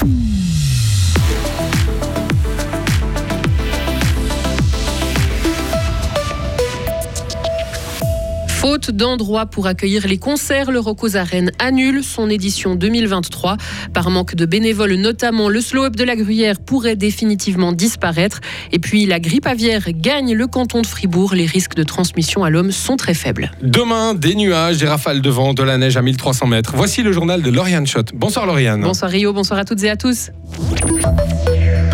Mm. Faute d'endroits pour accueillir les concerts, le Rocos Arène annule son édition 2023. Par manque de bénévoles notamment, le slow-up de la Gruyère pourrait définitivement disparaître. Et puis la grippe aviaire gagne le canton de Fribourg. Les risques de transmission à l'homme sont très faibles. Demain, des nuages, des rafales de vent, de la neige à 1300 mètres. Voici le journal de Lauriane Schott. Bonsoir Lauriane. Bonsoir Rio, bonsoir à toutes et à tous.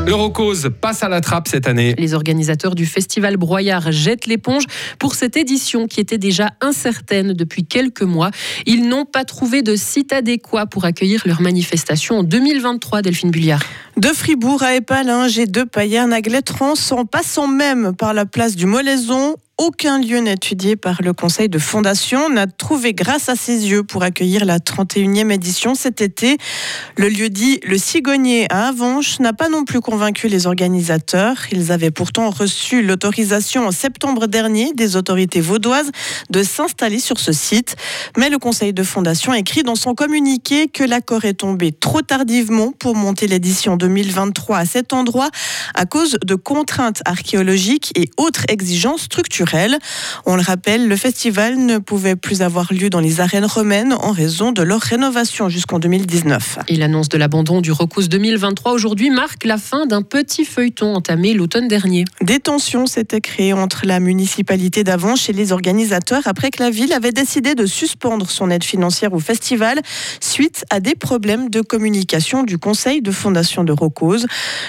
L'Eurocause passe à la trappe cette année. Les organisateurs du festival Broyard jettent l'éponge pour cette édition qui était déjà incertaine depuis quelques mois. Ils n'ont pas trouvé de site adéquat pour accueillir leur manifestation en 2023, Delphine Bulliard. De Fribourg à Épalinges et de Payerne à Glettrans, en passant même par la place du Molaison, aucun lieu étudié par le conseil de fondation n'a trouvé grâce à ses yeux pour accueillir la 31e édition cet été. Le lieu dit Le Cigognier à Avanches n'a pas non plus convaincu les organisateurs. Ils avaient pourtant reçu l'autorisation en septembre dernier des autorités vaudoises de s'installer sur ce site. Mais le conseil de fondation écrit dans son communiqué que l'accord est tombé trop tardivement pour monter l'édition 2023 à cet endroit à cause de contraintes archéologiques et autres exigences structurelles. On le rappelle, le festival ne pouvait plus avoir lieu dans les arènes romaines en raison de leur rénovation jusqu'en 2019. Et l'annonce de l'abandon du Recous 2023 aujourd'hui marque la fin d'un petit feuilleton entamé l'automne dernier. Des tensions s'étaient créées entre la municipalité d'avant et les organisateurs après que la ville avait décidé de suspendre son aide financière au festival suite à des problèmes de communication du conseil de fondation de Rocose.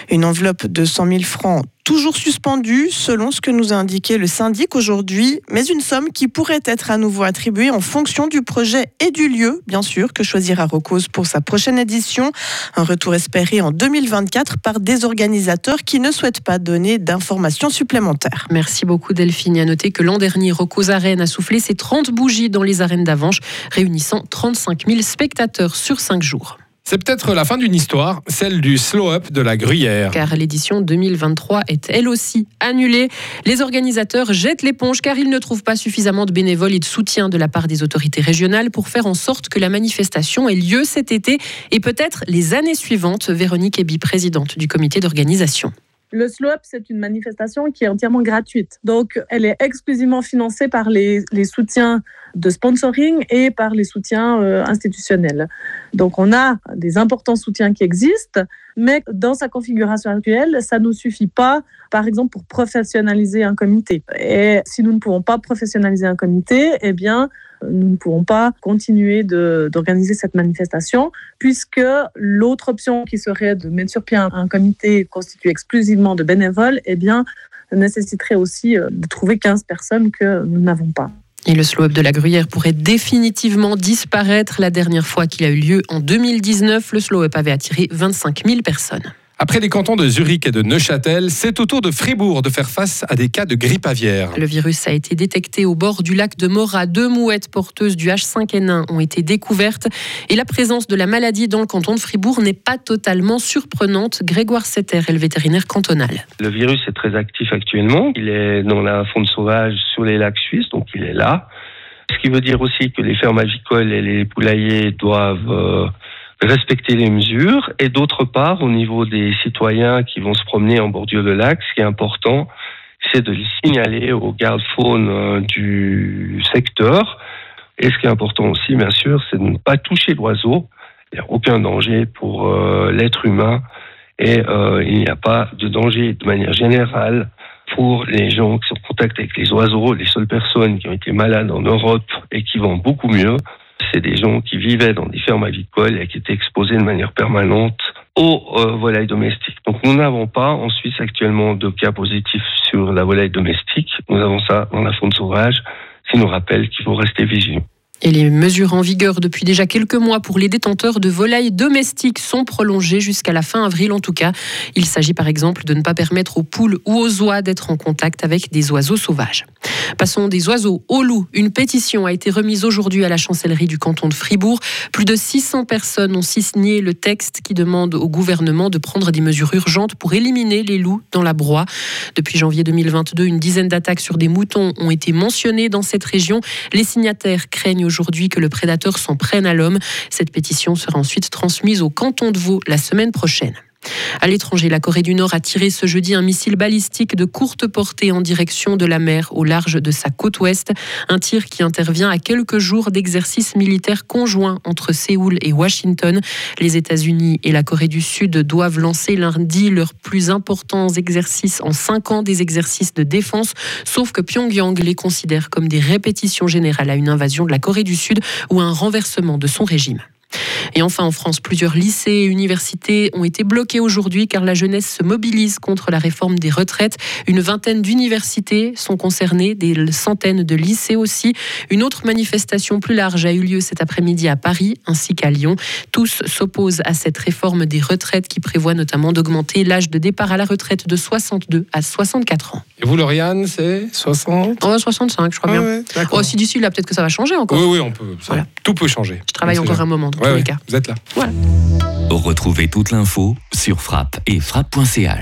Une enveloppe de 100 000 francs toujours suspendu selon ce que nous a indiqué le syndic aujourd'hui, mais une somme qui pourrait être à nouveau attribuée en fonction du projet et du lieu, bien sûr, que choisira Rocose pour sa prochaine édition. Un retour espéré en 2024 par des organisateurs qui ne souhaitent pas donner d'informations supplémentaires. Merci beaucoup Delphine. À noter que l'an dernier, Rocose Arène a soufflé ses 30 bougies dans les arènes d'Avanche, réunissant 35 000 spectateurs sur 5 jours. C'est peut-être la fin d'une histoire, celle du slow-up de la Gruyère. Car l'édition 2023 est elle aussi annulée. Les organisateurs jettent l'éponge car ils ne trouvent pas suffisamment de bénévoles et de soutien de la part des autorités régionales pour faire en sorte que la manifestation ait lieu cet été et peut-être les années suivantes. Véronique Eby, présidente du comité d'organisation. Le Slow c'est une manifestation qui est entièrement gratuite. Donc, elle est exclusivement financée par les, les soutiens de sponsoring et par les soutiens euh, institutionnels. Donc, on a des importants soutiens qui existent, mais dans sa configuration actuelle, ça ne nous suffit pas, par exemple, pour professionnaliser un comité. Et si nous ne pouvons pas professionnaliser un comité, eh bien, nous ne pourrons pas continuer d'organiser cette manifestation, puisque l'autre option qui serait de mettre sur pied un, comité constitué exclusivement de bénévoles, eh bien, nécessiterait aussi euh, de trouver 15 personnes que nous n'avons pas. Et le slow-up de la Gruyère pourrait définitivement disparaître. La dernière fois qu'il a eu lieu en 2019, le slow-up avait attiré 25 000 personnes. Après les cantons de Zurich et de Neuchâtel, c'est au tour de Fribourg de faire face à des cas de grippe aviaire. Le virus a été détecté au bord du lac de Morat. Deux mouettes porteuses du H5N1 ont été découvertes et la présence de la maladie dans le canton de Fribourg n'est pas totalement surprenante. Grégoire Setter est le vétérinaire cantonal. Le virus est très actif actuellement. Il est dans la faune sauvage sur les lacs suisses, donc il est là. Ce qui veut dire aussi que les fermes avicoles et les poulaillers doivent euh, respecter les mesures et d'autre part au niveau des citoyens qui vont se promener en bordure de lac, ce qui est important, c'est de les signaler aux gardes faune euh, du secteur. Et ce qui est important aussi, bien sûr, c'est de ne pas toucher l'oiseau. Il n'y a aucun danger pour euh, l'être humain et euh, il n'y a pas de danger de manière générale pour les gens qui sont en contact avec les oiseaux. Les seules personnes qui ont été malades en Europe et qui vont beaucoup mieux, c'est des gens qui vivaient dans des fermes avicoles et qui étaient exposés de manière permanente aux euh, volailles domestiques. Donc nous n'avons pas en Suisse actuellement de cas positifs sur la volaille domestique. Nous avons ça dans la faune sauvage, ce qui nous rappelle qu'il faut rester vigilant. Et les mesures en vigueur depuis déjà quelques mois pour les détenteurs de volailles domestiques sont prolongées jusqu'à la fin avril en tout cas. Il s'agit par exemple de ne pas permettre aux poules ou aux oies d'être en contact avec des oiseaux sauvages. Passons des oiseaux aux loups. Une pétition a été remise aujourd'hui à la chancellerie du canton de Fribourg. Plus de 600 personnes ont signé le texte qui demande au gouvernement de prendre des mesures urgentes pour éliminer les loups dans la broie. Depuis janvier 2022, une dizaine d'attaques sur des moutons ont été mentionnées dans cette région. Les signataires craignent aujourd'hui que le prédateur s'en prenne à l'homme. Cette pétition sera ensuite transmise au canton de Vaud la semaine prochaine. À l'étranger, la Corée du Nord a tiré ce jeudi un missile balistique de courte portée en direction de la mer au large de sa côte ouest. Un tir qui intervient à quelques jours d'exercices militaires conjoints entre Séoul et Washington. Les États-Unis et la Corée du Sud doivent lancer lundi leurs plus importants exercices en cinq ans, des exercices de défense, sauf que Pyongyang les considère comme des répétitions générales à une invasion de la Corée du Sud ou un renversement de son régime. Et enfin, en France, plusieurs lycées et universités ont été bloqués aujourd'hui car la jeunesse se mobilise contre la réforme des retraites. Une vingtaine d'universités sont concernées, des centaines de lycées aussi. Une autre manifestation plus large a eu lieu cet après-midi à Paris ainsi qu'à Lyon. Tous s'opposent à cette réforme des retraites qui prévoit notamment d'augmenter l'âge de départ à la retraite de 62 à 64 ans. Et vous, Lauriane, c'est 60 65, je crois Ah bien. ouais. Oh, si d'ici là, peut-être que ça va changer encore. Oui, oui, on peut. ça- Voilà. Tout peut changer. Je travaille encore un moment, Ouais, tous ouais, les cas. Vous êtes là. Voilà. Retrouvez toute l'info sur frappe et frappe.ch.